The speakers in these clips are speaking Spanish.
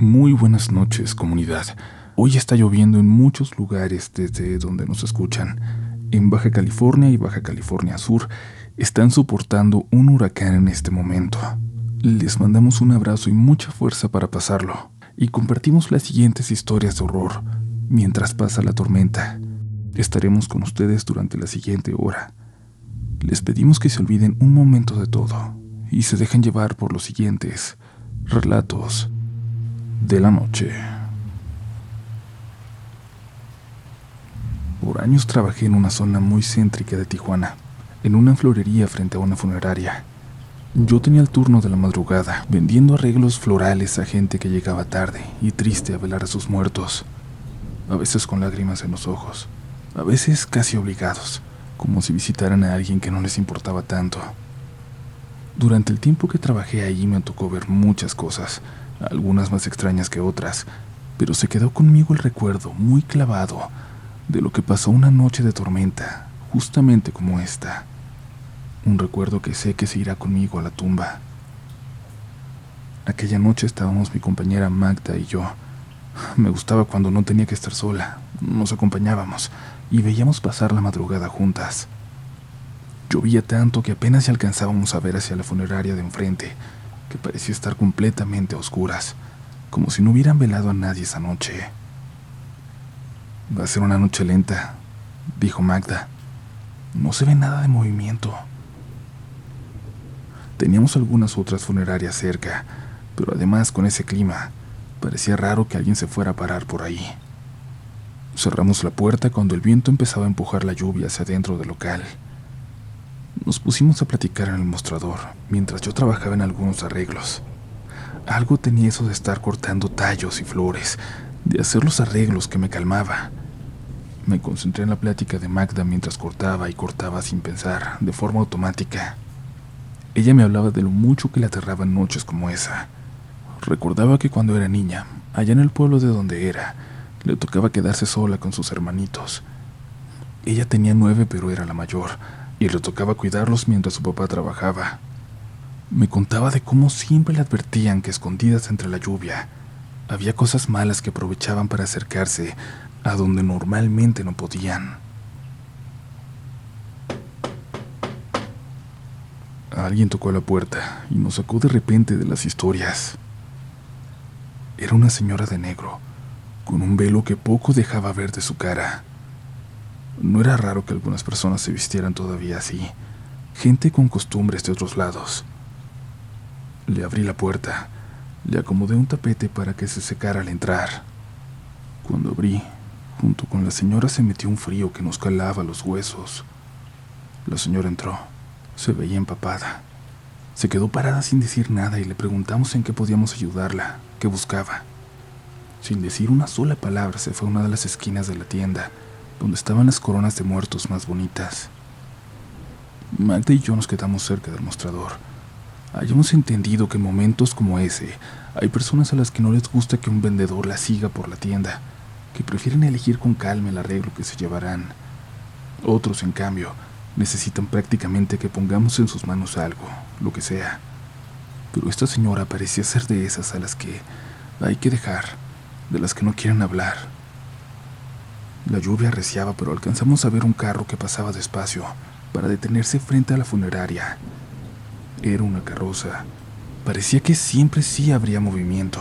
Muy buenas noches, comunidad. Hoy está lloviendo en muchos lugares desde donde nos escuchan. En Baja California y Baja California Sur están soportando un huracán en este momento. Les mandamos un abrazo y mucha fuerza para pasarlo. Y compartimos las siguientes historias de horror mientras pasa la tormenta. Estaremos con ustedes durante la siguiente hora. Les pedimos que se olviden un momento de todo y se dejen llevar por los siguientes relatos de la noche. Por años trabajé en una zona muy céntrica de Tijuana, en una florería frente a una funeraria. Yo tenía el turno de la madrugada, vendiendo arreglos florales a gente que llegaba tarde y triste a velar a sus muertos, a veces con lágrimas en los ojos, a veces casi obligados, como si visitaran a alguien que no les importaba tanto. Durante el tiempo que trabajé ahí me tocó ver muchas cosas, algunas más extrañas que otras, pero se quedó conmigo el recuerdo muy clavado de lo que pasó una noche de tormenta, justamente como esta. Un recuerdo que sé que se irá conmigo a la tumba. Aquella noche estábamos mi compañera Magda y yo. Me gustaba cuando no tenía que estar sola. Nos acompañábamos y veíamos pasar la madrugada juntas. Llovía tanto que apenas alcanzábamos a ver hacia la funeraria de enfrente, que parecía estar completamente a oscuras, como si no hubieran velado a nadie esa noche. Va a ser una noche lenta, dijo Magda. No se ve nada de movimiento. Teníamos algunas otras funerarias cerca, pero además con ese clima, parecía raro que alguien se fuera a parar por ahí. Cerramos la puerta cuando el viento empezaba a empujar la lluvia hacia dentro del local. Nos pusimos a platicar en el mostrador mientras yo trabajaba en algunos arreglos. Algo tenía eso de estar cortando tallos y flores, de hacer los arreglos que me calmaba. Me concentré en la plática de Magda mientras cortaba y cortaba sin pensar, de forma automática. Ella me hablaba de lo mucho que le aterraba en noches como esa. Recordaba que cuando era niña, allá en el pueblo de donde era, le tocaba quedarse sola con sus hermanitos. Ella tenía nueve, pero era la mayor, y le tocaba cuidarlos mientras su papá trabajaba. Me contaba de cómo siempre le advertían que escondidas entre la lluvia había cosas malas que aprovechaban para acercarse a donde normalmente no podían. Alguien tocó la puerta y nos sacó de repente de las historias. Era una señora de negro, con un velo que poco dejaba ver de su cara. No era raro que algunas personas se vistieran todavía así, gente con costumbres de otros lados. Le abrí la puerta, le acomodé un tapete para que se secara al entrar. Cuando abrí, junto con la señora se metió un frío que nos calaba los huesos. La señora entró, se veía empapada. Se quedó parada sin decir nada y le preguntamos en qué podíamos ayudarla, qué buscaba. Sin decir una sola palabra se fue a una de las esquinas de la tienda donde estaban las coronas de muertos más bonitas. Magda y yo nos quedamos cerca del mostrador. Hayamos entendido que en momentos como ese hay personas a las que no les gusta que un vendedor las siga por la tienda, que prefieren elegir con calma el arreglo que se llevarán. Otros, en cambio, necesitan prácticamente que pongamos en sus manos algo, lo que sea. Pero esta señora parecía ser de esas a las que hay que dejar, de las que no quieren hablar, la lluvia arreciaba, pero alcanzamos a ver un carro que pasaba despacio para detenerse frente a la funeraria. Era una carroza. Parecía que siempre sí habría movimiento.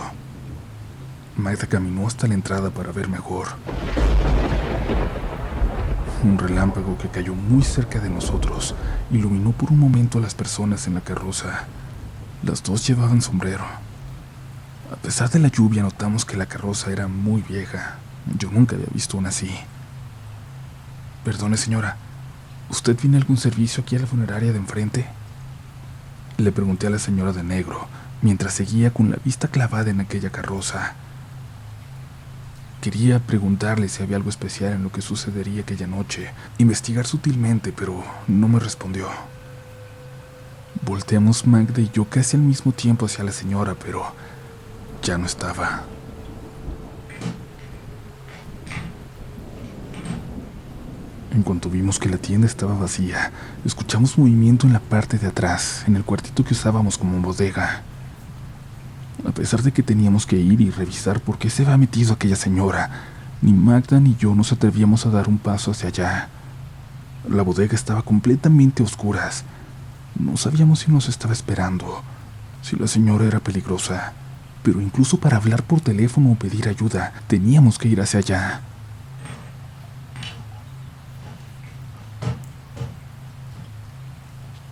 Magda caminó hasta la entrada para ver mejor. Un relámpago que cayó muy cerca de nosotros iluminó por un momento a las personas en la carroza. Las dos llevaban sombrero. A pesar de la lluvia notamos que la carroza era muy vieja. Yo nunca había visto una así. Perdone, señora, ¿usted tiene algún servicio aquí a la funeraria de enfrente? Le pregunté a la señora de negro, mientras seguía con la vista clavada en aquella carroza. Quería preguntarle si había algo especial en lo que sucedería aquella noche, investigar sutilmente, pero no me respondió. Volteamos Magda y yo casi al mismo tiempo hacia la señora, pero ya no estaba. En cuanto vimos que la tienda estaba vacía, escuchamos movimiento en la parte de atrás, en el cuartito que usábamos como bodega. A pesar de que teníamos que ir y revisar por qué se había metido aquella señora, ni Magda ni yo nos atrevíamos a dar un paso hacia allá. La bodega estaba completamente oscuras. No sabíamos si nos estaba esperando, si la señora era peligrosa, pero incluso para hablar por teléfono o pedir ayuda, teníamos que ir hacia allá.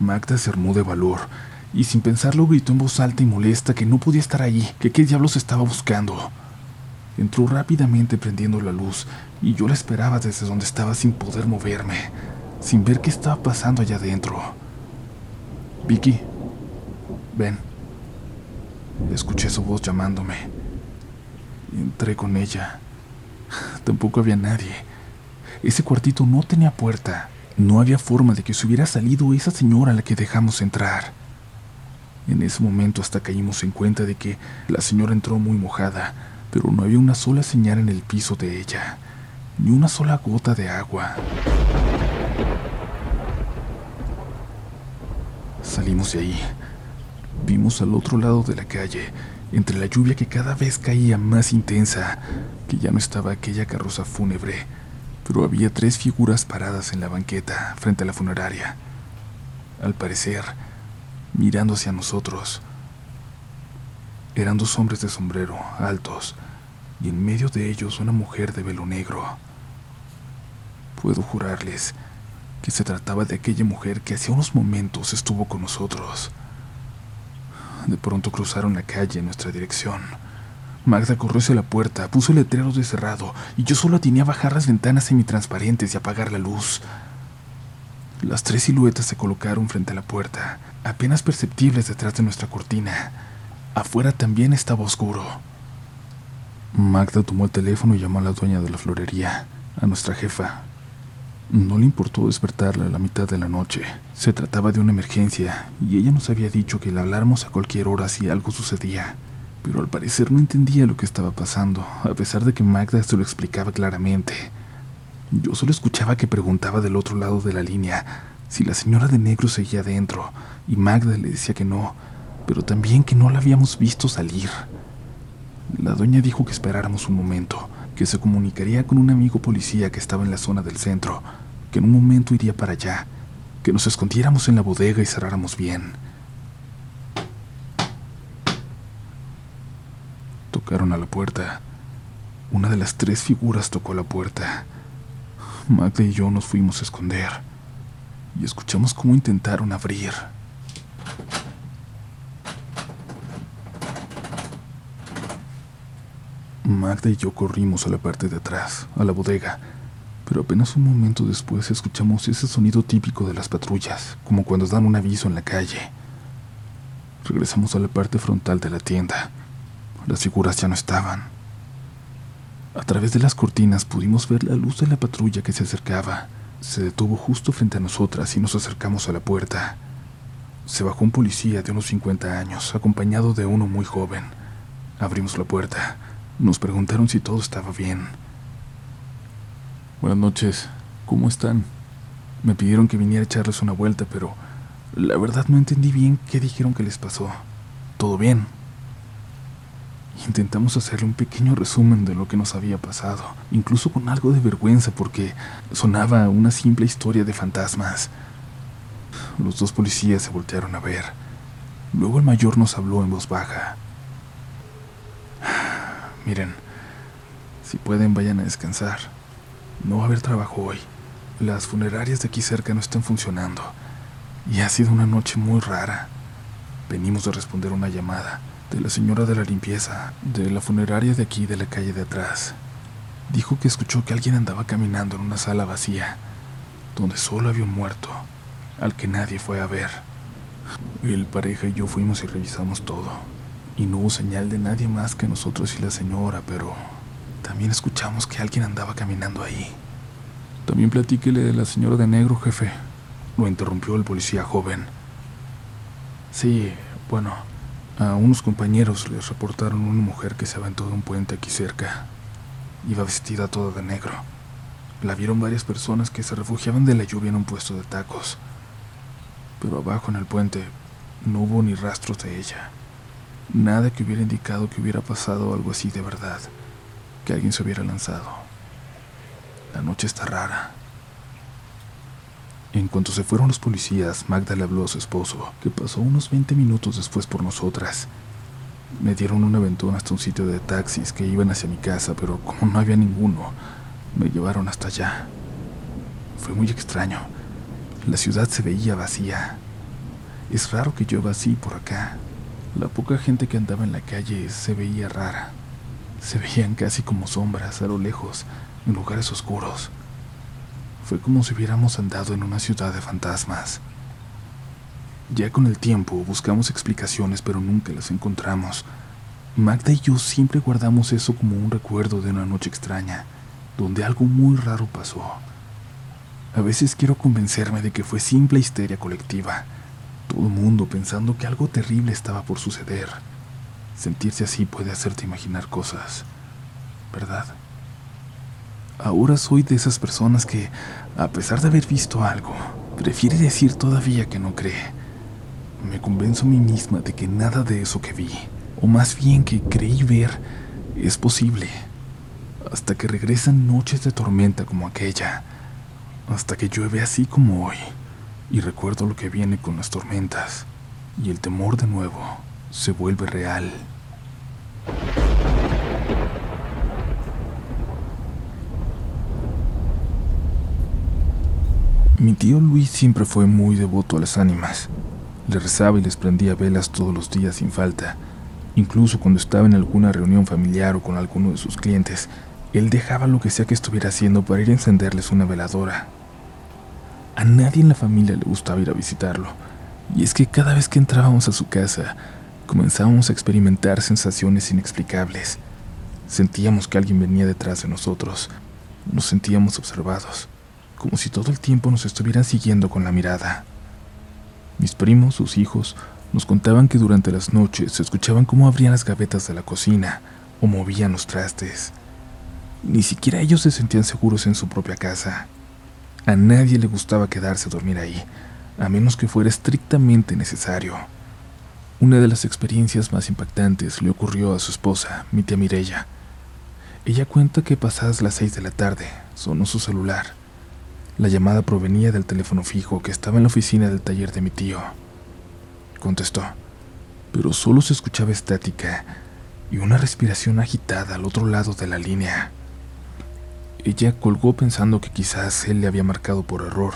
Magda se armó de valor y sin pensarlo gritó en voz alta y molesta que no podía estar ahí, que qué diablos estaba buscando. Entró rápidamente prendiendo la luz y yo la esperaba desde donde estaba sin poder moverme, sin ver qué estaba pasando allá adentro. Vicky, ven. Escuché su voz llamándome. Entré con ella. Tampoco había nadie. Ese cuartito no tenía puerta. No había forma de que se hubiera salido esa señora a la que dejamos entrar. En ese momento hasta caímos en cuenta de que la señora entró muy mojada, pero no había una sola señal en el piso de ella, ni una sola gota de agua. Salimos de ahí. Vimos al otro lado de la calle, entre la lluvia que cada vez caía más intensa, que ya no estaba aquella carroza fúnebre, pero había tres figuras paradas en la banqueta frente a la funeraria. Al parecer, mirando hacia nosotros. Eran dos hombres de sombrero, altos, y en medio de ellos una mujer de velo negro. Puedo jurarles que se trataba de aquella mujer que hace unos momentos estuvo con nosotros. De pronto cruzaron la calle en nuestra dirección. Magda corrió hacia la puerta, puso el letrero de cerrado y yo solo atiné a bajar las ventanas semitransparentes y apagar la luz. Las tres siluetas se colocaron frente a la puerta, apenas perceptibles detrás de nuestra cortina. Afuera también estaba oscuro. Magda tomó el teléfono y llamó a la dueña de la florería, a nuestra jefa. No le importó despertarla a la mitad de la noche. Se trataba de una emergencia y ella nos había dicho que le habláramos a cualquier hora si algo sucedía pero al parecer no entendía lo que estaba pasando, a pesar de que Magda se lo explicaba claramente. Yo solo escuchaba que preguntaba del otro lado de la línea si la señora de negro seguía adentro, y Magda le decía que no, pero también que no la habíamos visto salir. La dueña dijo que esperáramos un momento, que se comunicaría con un amigo policía que estaba en la zona del centro, que en un momento iría para allá, que nos escondiéramos en la bodega y cerráramos bien. Tocaron a la puerta. Una de las tres figuras tocó la puerta. Magda y yo nos fuimos a esconder y escuchamos cómo intentaron abrir. Magda y yo corrimos a la parte de atrás, a la bodega, pero apenas un momento después escuchamos ese sonido típico de las patrullas, como cuando dan un aviso en la calle. Regresamos a la parte frontal de la tienda las figuras ya no estaban. A través de las cortinas pudimos ver la luz de la patrulla que se acercaba. Se detuvo justo frente a nosotras y nos acercamos a la puerta. Se bajó un policía de unos 50 años, acompañado de uno muy joven. Abrimos la puerta. Nos preguntaron si todo estaba bien. Buenas noches, ¿cómo están? Me pidieron que viniera a echarles una vuelta, pero la verdad no entendí bien qué dijeron que les pasó. ¿Todo bien? Intentamos hacerle un pequeño resumen de lo que nos había pasado, incluso con algo de vergüenza porque sonaba una simple historia de fantasmas. Los dos policías se voltearon a ver. Luego el mayor nos habló en voz baja. Miren, si pueden vayan a descansar. No va a haber trabajo hoy. Las funerarias de aquí cerca no están funcionando. Y ha sido una noche muy rara. Venimos de responder una llamada de la señora de la limpieza, de la funeraria de aquí de la calle de atrás. Dijo que escuchó que alguien andaba caminando en una sala vacía, donde solo había un muerto, al que nadie fue a ver. El pareja y yo fuimos y revisamos todo, y no hubo señal de nadie más que nosotros y la señora, pero también escuchamos que alguien andaba caminando ahí. También platíquele de la señora de negro, jefe, lo interrumpió el policía joven. Sí, bueno, a unos compañeros les reportaron una mujer que se aventó de un puente aquí cerca. Iba vestida toda de negro. La vieron varias personas que se refugiaban de la lluvia en un puesto de tacos. Pero abajo en el puente no hubo ni rastros de ella. Nada que hubiera indicado que hubiera pasado algo así de verdad, que alguien se hubiera lanzado. La noche está rara. En cuanto se fueron los policías, Magda le habló a su esposo, que pasó unos 20 minutos después por nosotras. Me dieron un aventón hasta un sitio de taxis que iban hacia mi casa, pero como no había ninguno, me llevaron hasta allá. Fue muy extraño. La ciudad se veía vacía. Es raro que llueva así por acá. La poca gente que andaba en la calle se veía rara. Se veían casi como sombras a lo lejos, en lugares oscuros. Fue como si hubiéramos andado en una ciudad de fantasmas. Ya con el tiempo buscamos explicaciones, pero nunca las encontramos. Magda y yo siempre guardamos eso como un recuerdo de una noche extraña, donde algo muy raro pasó. A veces quiero convencerme de que fue simple histeria colectiva, todo mundo pensando que algo terrible estaba por suceder. Sentirse así puede hacerte imaginar cosas, ¿verdad? Ahora soy de esas personas que, a pesar de haber visto algo, prefiere decir todavía que no cree. Me convenzo a mí misma de que nada de eso que vi, o más bien que creí ver, es posible. Hasta que regresan noches de tormenta como aquella, hasta que llueve así como hoy, y recuerdo lo que viene con las tormentas, y el temor de nuevo se vuelve real. Mi tío Luis siempre fue muy devoto a las ánimas. Le rezaba y les prendía velas todos los días sin falta. Incluso cuando estaba en alguna reunión familiar o con alguno de sus clientes, él dejaba lo que sea que estuviera haciendo para ir a encenderles una veladora. A nadie en la familia le gustaba ir a visitarlo, y es que cada vez que entrábamos a su casa, comenzábamos a experimentar sensaciones inexplicables. Sentíamos que alguien venía detrás de nosotros, nos sentíamos observados, como si todo el tiempo nos estuvieran siguiendo con la mirada. Mis primos, sus hijos, nos contaban que durante las noches se escuchaban cómo abrían las gavetas de la cocina o movían los trastes. Ni siquiera ellos se sentían seguros en su propia casa. A nadie le gustaba quedarse a dormir ahí, a menos que fuera estrictamente necesario. Una de las experiencias más impactantes le ocurrió a su esposa, mi tía Mirella. Ella cuenta que pasadas las seis de la tarde sonó su celular la llamada provenía del teléfono fijo que estaba en la oficina del taller de mi tío. Contestó, pero solo se escuchaba estática y una respiración agitada al otro lado de la línea. Ella colgó pensando que quizás él le había marcado por error,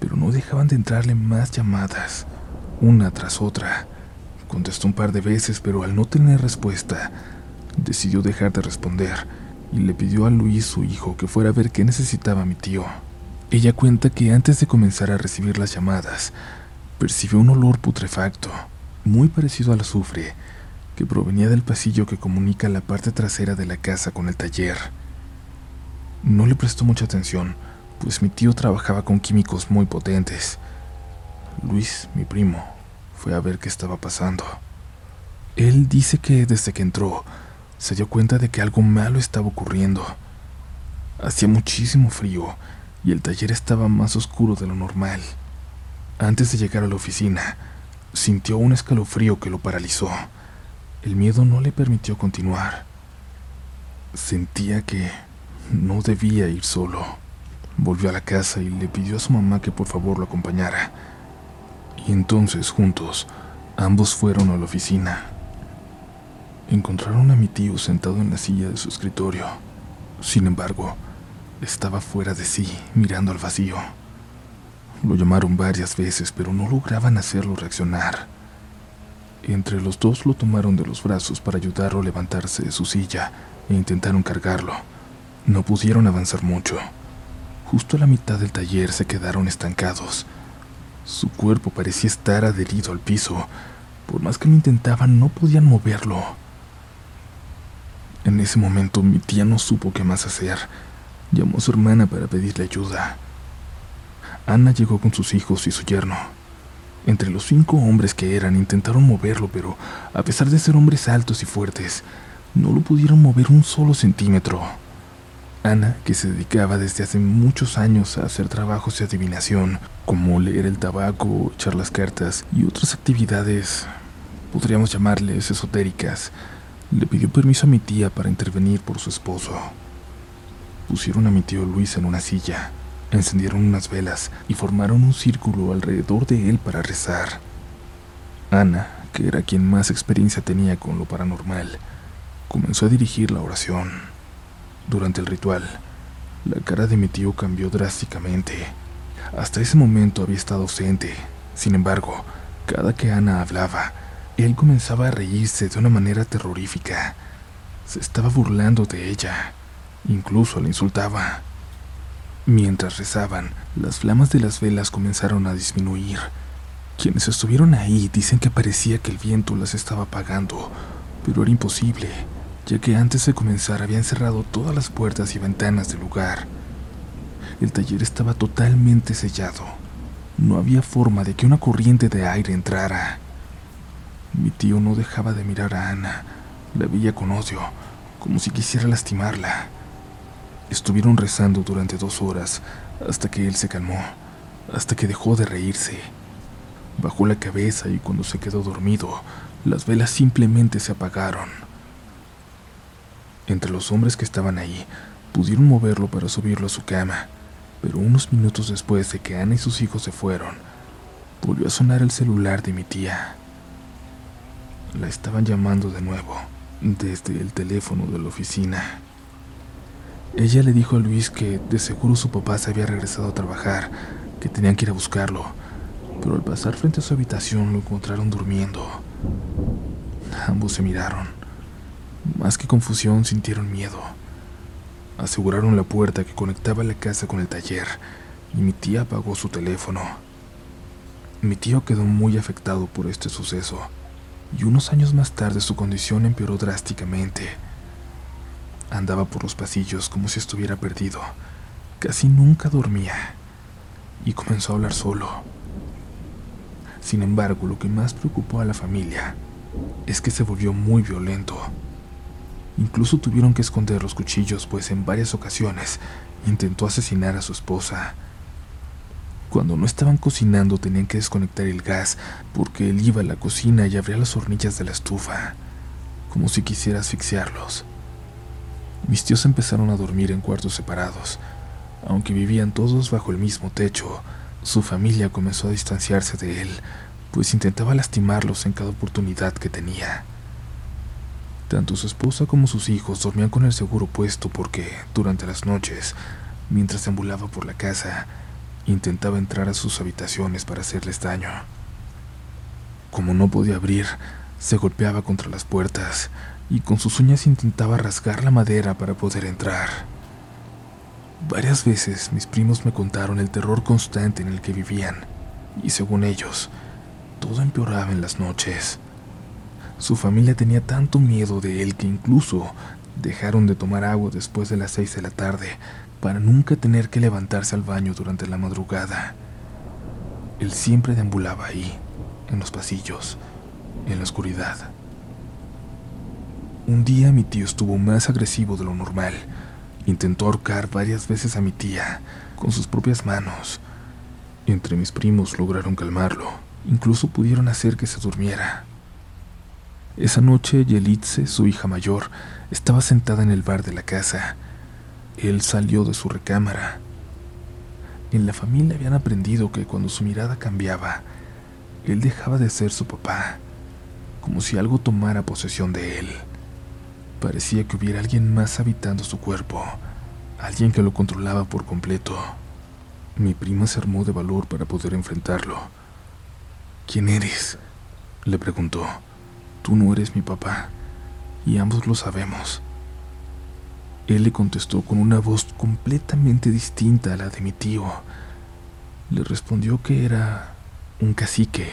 pero no dejaban de entrarle más llamadas, una tras otra. Contestó un par de veces, pero al no tener respuesta, decidió dejar de responder y le pidió a Luis, su hijo, que fuera a ver qué necesitaba mi tío. Ella cuenta que antes de comenzar a recibir las llamadas, percibió un olor putrefacto, muy parecido al azufre, que provenía del pasillo que comunica la parte trasera de la casa con el taller. No le prestó mucha atención, pues mi tío trabajaba con químicos muy potentes. Luis, mi primo, fue a ver qué estaba pasando. Él dice que desde que entró, se dio cuenta de que algo malo estaba ocurriendo. Hacía muchísimo frío y el taller estaba más oscuro de lo normal. Antes de llegar a la oficina, sintió un escalofrío que lo paralizó. El miedo no le permitió continuar. Sentía que no debía ir solo. Volvió a la casa y le pidió a su mamá que por favor lo acompañara. Y entonces, juntos, ambos fueron a la oficina. Encontraron a mi tío sentado en la silla de su escritorio. Sin embargo, estaba fuera de sí, mirando al vacío. Lo llamaron varias veces, pero no lograban hacerlo reaccionar. Entre los dos lo tomaron de los brazos para ayudarlo a levantarse de su silla e intentaron cargarlo. No pudieron avanzar mucho. Justo a la mitad del taller se quedaron estancados. Su cuerpo parecía estar adherido al piso. Por más que lo intentaban, no podían moverlo. En ese momento mi tía no supo qué más hacer Llamó a su hermana para pedirle ayuda. Ana llegó con sus hijos y su yerno. Entre los cinco hombres que eran intentaron moverlo, pero a pesar de ser hombres altos y fuertes, no lo pudieron mover un solo centímetro. Ana, que se dedicaba desde hace muchos años a hacer trabajos de adivinación, como leer el tabaco, echar las cartas y otras actividades podríamos llamarles esotéricas, le pidió permiso a mi tía para intervenir por su esposo. Pusieron a mi tío Luis en una silla, encendieron unas velas y formaron un círculo alrededor de él para rezar. Ana, que era quien más experiencia tenía con lo paranormal, comenzó a dirigir la oración. Durante el ritual, la cara de mi tío cambió drásticamente. Hasta ese momento había estado ausente. Sin embargo, cada que Ana hablaba, él comenzaba a reírse de una manera terrorífica. Se estaba burlando de ella. Incluso la insultaba. Mientras rezaban, las flamas de las velas comenzaron a disminuir. Quienes estuvieron ahí dicen que parecía que el viento las estaba apagando, pero era imposible, ya que antes de comenzar habían cerrado todas las puertas y ventanas del lugar. El taller estaba totalmente sellado. No había forma de que una corriente de aire entrara. Mi tío no dejaba de mirar a Ana. La veía con odio, como si quisiera lastimarla. Estuvieron rezando durante dos horas hasta que él se calmó, hasta que dejó de reírse. Bajó la cabeza y cuando se quedó dormido, las velas simplemente se apagaron. Entre los hombres que estaban ahí, pudieron moverlo para subirlo a su cama, pero unos minutos después de que Ana y sus hijos se fueron, volvió a sonar el celular de mi tía. La estaban llamando de nuevo, desde el teléfono de la oficina. Ella le dijo a Luis que de seguro su papá se había regresado a trabajar, que tenían que ir a buscarlo, pero al pasar frente a su habitación lo encontraron durmiendo. Ambos se miraron. Más que confusión, sintieron miedo. Aseguraron la puerta que conectaba la casa con el taller y mi tía apagó su teléfono. Mi tío quedó muy afectado por este suceso y unos años más tarde su condición empeoró drásticamente. Andaba por los pasillos como si estuviera perdido. Casi nunca dormía y comenzó a hablar solo. Sin embargo, lo que más preocupó a la familia es que se volvió muy violento. Incluso tuvieron que esconder los cuchillos, pues en varias ocasiones intentó asesinar a su esposa. Cuando no estaban cocinando tenían que desconectar el gas porque él iba a la cocina y abría las hornillas de la estufa, como si quisiera asfixiarlos. Mis tíos empezaron a dormir en cuartos separados. Aunque vivían todos bajo el mismo techo, su familia comenzó a distanciarse de él, pues intentaba lastimarlos en cada oportunidad que tenía. Tanto su esposa como sus hijos dormían con el seguro puesto porque, durante las noches, mientras deambulaba por la casa, intentaba entrar a sus habitaciones para hacerles daño. Como no podía abrir, se golpeaba contra las puertas y con sus uñas intentaba rasgar la madera para poder entrar. Varias veces mis primos me contaron el terror constante en el que vivían, y según ellos, todo empeoraba en las noches. Su familia tenía tanto miedo de él que incluso dejaron de tomar agua después de las seis de la tarde para nunca tener que levantarse al baño durante la madrugada. Él siempre deambulaba ahí, en los pasillos, en la oscuridad. Un día mi tío estuvo más agresivo de lo normal. Intentó ahorcar varias veces a mi tía con sus propias manos. Entre mis primos lograron calmarlo. Incluso pudieron hacer que se durmiera. Esa noche Yelitze, su hija mayor, estaba sentada en el bar de la casa él salió de su recámara. En la familia habían aprendido que cuando su mirada cambiaba, él dejaba de ser su papá, como si algo tomara posesión de él. Parecía que hubiera alguien más habitando su cuerpo, alguien que lo controlaba por completo. Mi prima se armó de valor para poder enfrentarlo. ¿Quién eres? le preguntó. Tú no eres mi papá, y ambos lo sabemos. Él le contestó con una voz completamente distinta a la de mi tío. Le respondió que era un cacique.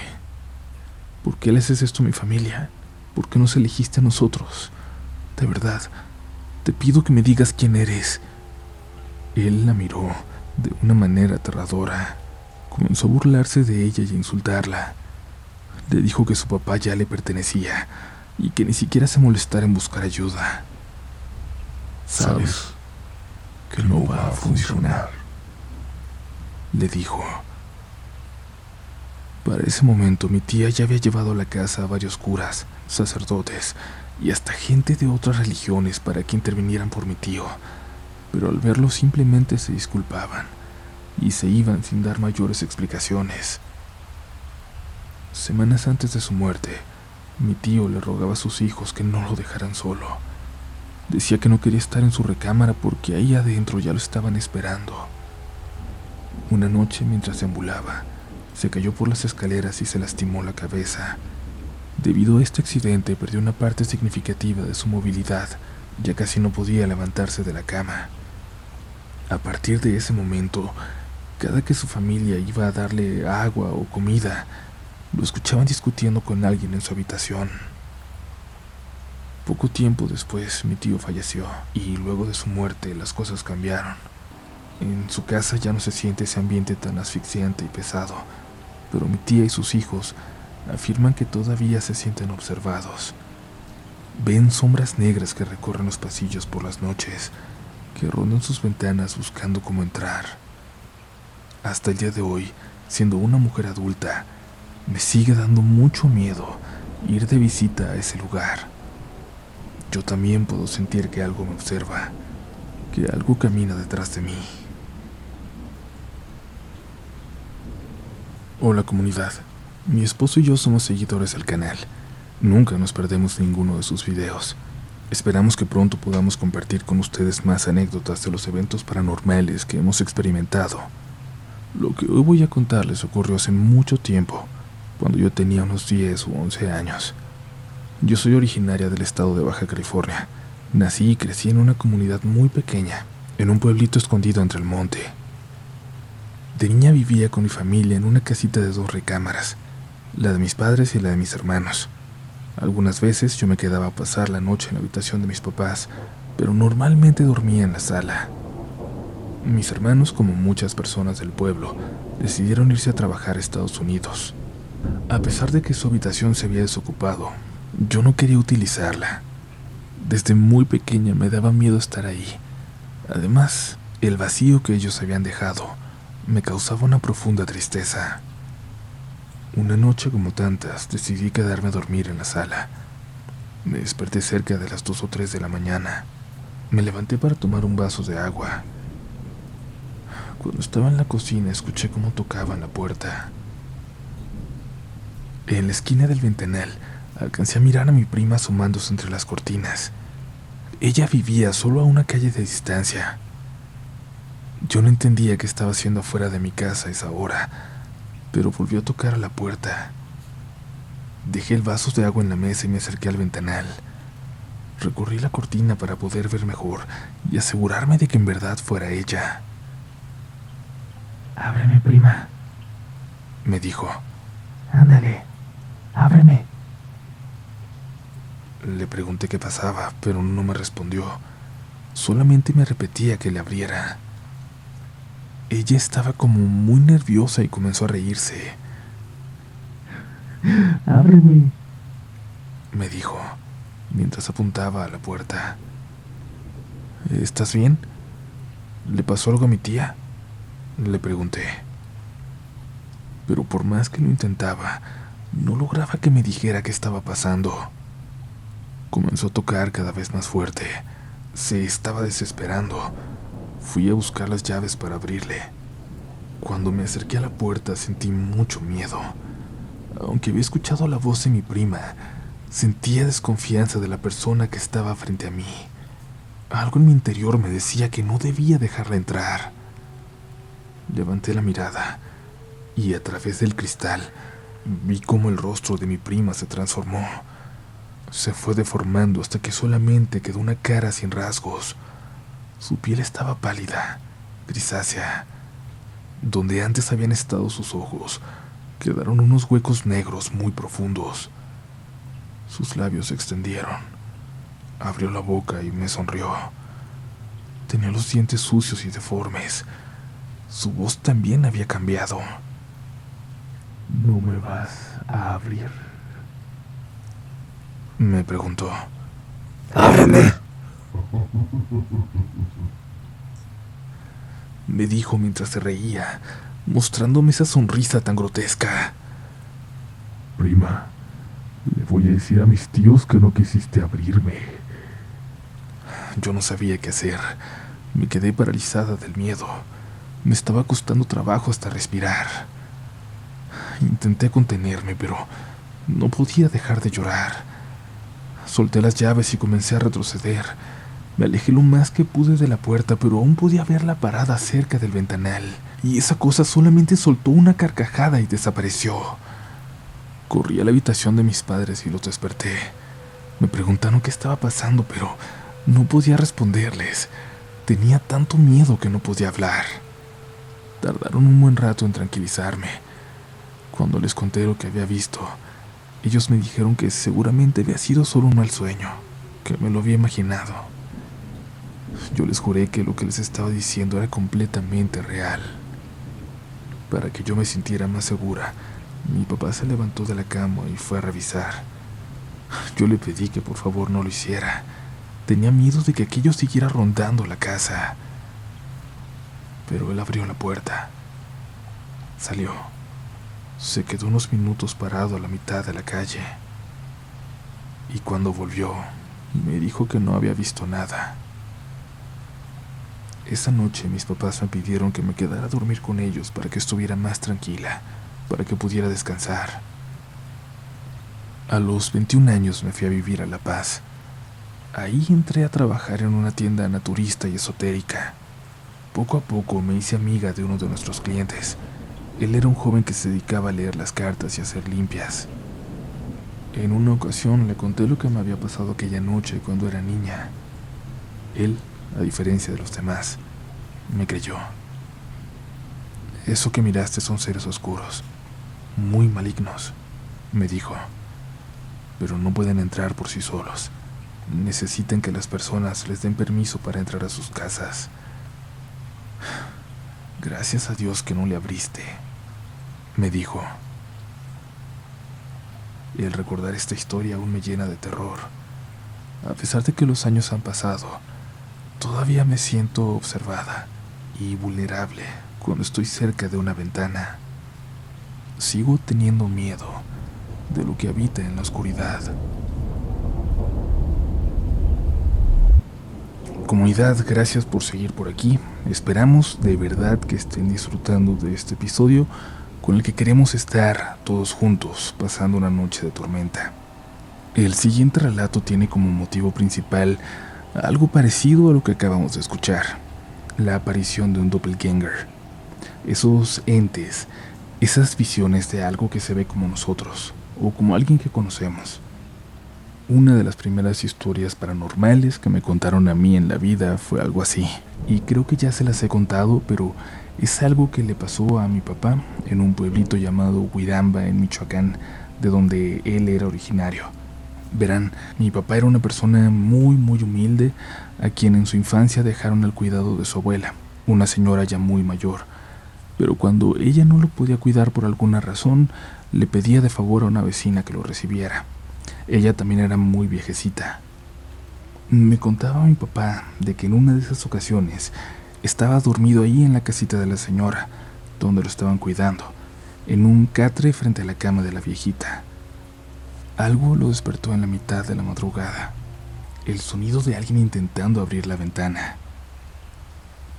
¿Por qué le haces esto a mi familia? ¿Por qué nos elegiste a nosotros? De verdad, te pido que me digas quién eres. Él la miró de una manera aterradora. Comenzó a burlarse de ella y a insultarla. Le dijo que su papá ya le pertenecía y que ni siquiera se molestara en buscar ayuda. Sabes que no va a funcionar, le dijo. Para ese momento mi tía ya había llevado a la casa a varios curas, sacerdotes y hasta gente de otras religiones para que intervinieran por mi tío, pero al verlo simplemente se disculpaban y se iban sin dar mayores explicaciones. Semanas antes de su muerte, mi tío le rogaba a sus hijos que no lo dejaran solo. Decía que no quería estar en su recámara porque ahí adentro ya lo estaban esperando. Una noche mientras deambulaba, se cayó por las escaleras y se lastimó la cabeza. Debido a este accidente perdió una parte significativa de su movilidad, ya casi no podía levantarse de la cama. A partir de ese momento, cada que su familia iba a darle agua o comida, lo escuchaban discutiendo con alguien en su habitación. Poco tiempo después mi tío falleció y luego de su muerte las cosas cambiaron. En su casa ya no se siente ese ambiente tan asfixiante y pesado, pero mi tía y sus hijos afirman que todavía se sienten observados. Ven sombras negras que recorren los pasillos por las noches, que rondan sus ventanas buscando cómo entrar. Hasta el día de hoy, siendo una mujer adulta, me sigue dando mucho miedo ir de visita a ese lugar. Yo también puedo sentir que algo me observa, que algo camina detrás de mí. Hola comunidad, mi esposo y yo somos seguidores del canal. Nunca nos perdemos ninguno de sus videos. Esperamos que pronto podamos compartir con ustedes más anécdotas de los eventos paranormales que hemos experimentado. Lo que hoy voy a contarles ocurrió hace mucho tiempo, cuando yo tenía unos 10 u 11 años. Yo soy originaria del estado de Baja California. Nací y crecí en una comunidad muy pequeña, en un pueblito escondido entre el monte. De niña vivía con mi familia en una casita de dos recámaras, la de mis padres y la de mis hermanos. Algunas veces yo me quedaba a pasar la noche en la habitación de mis papás, pero normalmente dormía en la sala. Mis hermanos, como muchas personas del pueblo, decidieron irse a trabajar a Estados Unidos. A pesar de que su habitación se había desocupado, yo no quería utilizarla. Desde muy pequeña me daba miedo estar ahí. Además, el vacío que ellos habían dejado me causaba una profunda tristeza. Una noche como tantas decidí quedarme a dormir en la sala. Me desperté cerca de las dos o tres de la mañana. Me levanté para tomar un vaso de agua. Cuando estaba en la cocina escuché cómo tocaban la puerta. En la esquina del ventanal alcancé a mirar a mi prima asomándose entre las cortinas. Ella vivía solo a una calle de distancia. Yo no entendía qué estaba haciendo afuera de mi casa a esa hora, pero volvió a tocar a la puerta. Dejé el vaso de agua en la mesa y me acerqué al ventanal. Recorrí la cortina para poder ver mejor y asegurarme de que en verdad fuera ella. Ábreme, prima, me dijo. Ándale, ábreme. Le pregunté qué pasaba, pero no me respondió. Solamente me repetía que le abriera. Ella estaba como muy nerviosa y comenzó a reírse. Ábreme, me dijo, mientras apuntaba a la puerta. ¿Estás bien? ¿Le pasó algo a mi tía? Le pregunté. Pero por más que lo intentaba, no lograba que me dijera qué estaba pasando. Comenzó a tocar cada vez más fuerte. Se estaba desesperando. Fui a buscar las llaves para abrirle. Cuando me acerqué a la puerta sentí mucho miedo. Aunque había escuchado la voz de mi prima, sentía desconfianza de la persona que estaba frente a mí. Algo en mi interior me decía que no debía dejarla entrar. Levanté la mirada y a través del cristal vi cómo el rostro de mi prima se transformó. Se fue deformando hasta que solamente quedó una cara sin rasgos. Su piel estaba pálida, grisácea. Donde antes habían estado sus ojos, quedaron unos huecos negros muy profundos. Sus labios se extendieron. Abrió la boca y me sonrió. Tenía los dientes sucios y deformes. Su voz también había cambiado. ¿No me vas a abrir? Me preguntó. ¡Ábreme! Me dijo mientras se reía, mostrándome esa sonrisa tan grotesca. Prima, le voy a decir a mis tíos que no quisiste abrirme. Yo no sabía qué hacer. Me quedé paralizada del miedo. Me estaba costando trabajo hasta respirar. Intenté contenerme, pero no podía dejar de llorar. Solté las llaves y comencé a retroceder. Me alejé lo más que pude de la puerta, pero aún podía verla parada cerca del ventanal, y esa cosa solamente soltó una carcajada y desapareció. Corrí a la habitación de mis padres y los desperté. Me preguntaron qué estaba pasando, pero no podía responderles. Tenía tanto miedo que no podía hablar. Tardaron un buen rato en tranquilizarme. Cuando les conté lo que había visto, ellos me dijeron que seguramente había sido solo un mal sueño, que me lo había imaginado. Yo les juré que lo que les estaba diciendo era completamente real. Para que yo me sintiera más segura, mi papá se levantó de la cama y fue a revisar. Yo le pedí que por favor no lo hiciera. Tenía miedo de que aquello siguiera rondando la casa. Pero él abrió la puerta. Salió. Se quedó unos minutos parado a la mitad de la calle. Y cuando volvió, me dijo que no había visto nada. Esa noche mis papás me pidieron que me quedara a dormir con ellos para que estuviera más tranquila, para que pudiera descansar. A los 21 años me fui a vivir a La Paz. Ahí entré a trabajar en una tienda naturista y esotérica. Poco a poco me hice amiga de uno de nuestros clientes. Él era un joven que se dedicaba a leer las cartas y a hacer limpias. En una ocasión le conté lo que me había pasado aquella noche cuando era niña. Él, a diferencia de los demás, me creyó. Eso que miraste son seres oscuros, muy malignos, me dijo. Pero no pueden entrar por sí solos. Necesitan que las personas les den permiso para entrar a sus casas. Gracias a Dios que no le abriste me dijo. Y el recordar esta historia aún me llena de terror. A pesar de que los años han pasado, todavía me siento observada y vulnerable cuando estoy cerca de una ventana. Sigo teniendo miedo de lo que habita en la oscuridad. Comunidad, gracias por seguir por aquí. Esperamos de verdad que estén disfrutando de este episodio con el que queremos estar todos juntos pasando una noche de tormenta. El siguiente relato tiene como motivo principal algo parecido a lo que acabamos de escuchar, la aparición de un doppelganger. Esos entes, esas visiones de algo que se ve como nosotros o como alguien que conocemos. Una de las primeras historias paranormales que me contaron a mí en la vida fue algo así, y creo que ya se las he contado, pero es algo que le pasó a mi papá en un pueblito llamado Huiramba, en Michoacán, de donde él era originario. Verán, mi papá era una persona muy, muy humilde, a quien en su infancia dejaron al cuidado de su abuela, una señora ya muy mayor. Pero cuando ella no lo podía cuidar por alguna razón, le pedía de favor a una vecina que lo recibiera. Ella también era muy viejecita. Me contaba mi papá de que en una de esas ocasiones estaba dormido ahí en la casita de la señora, donde lo estaban cuidando, en un catre frente a la cama de la viejita. Algo lo despertó en la mitad de la madrugada, el sonido de alguien intentando abrir la ventana.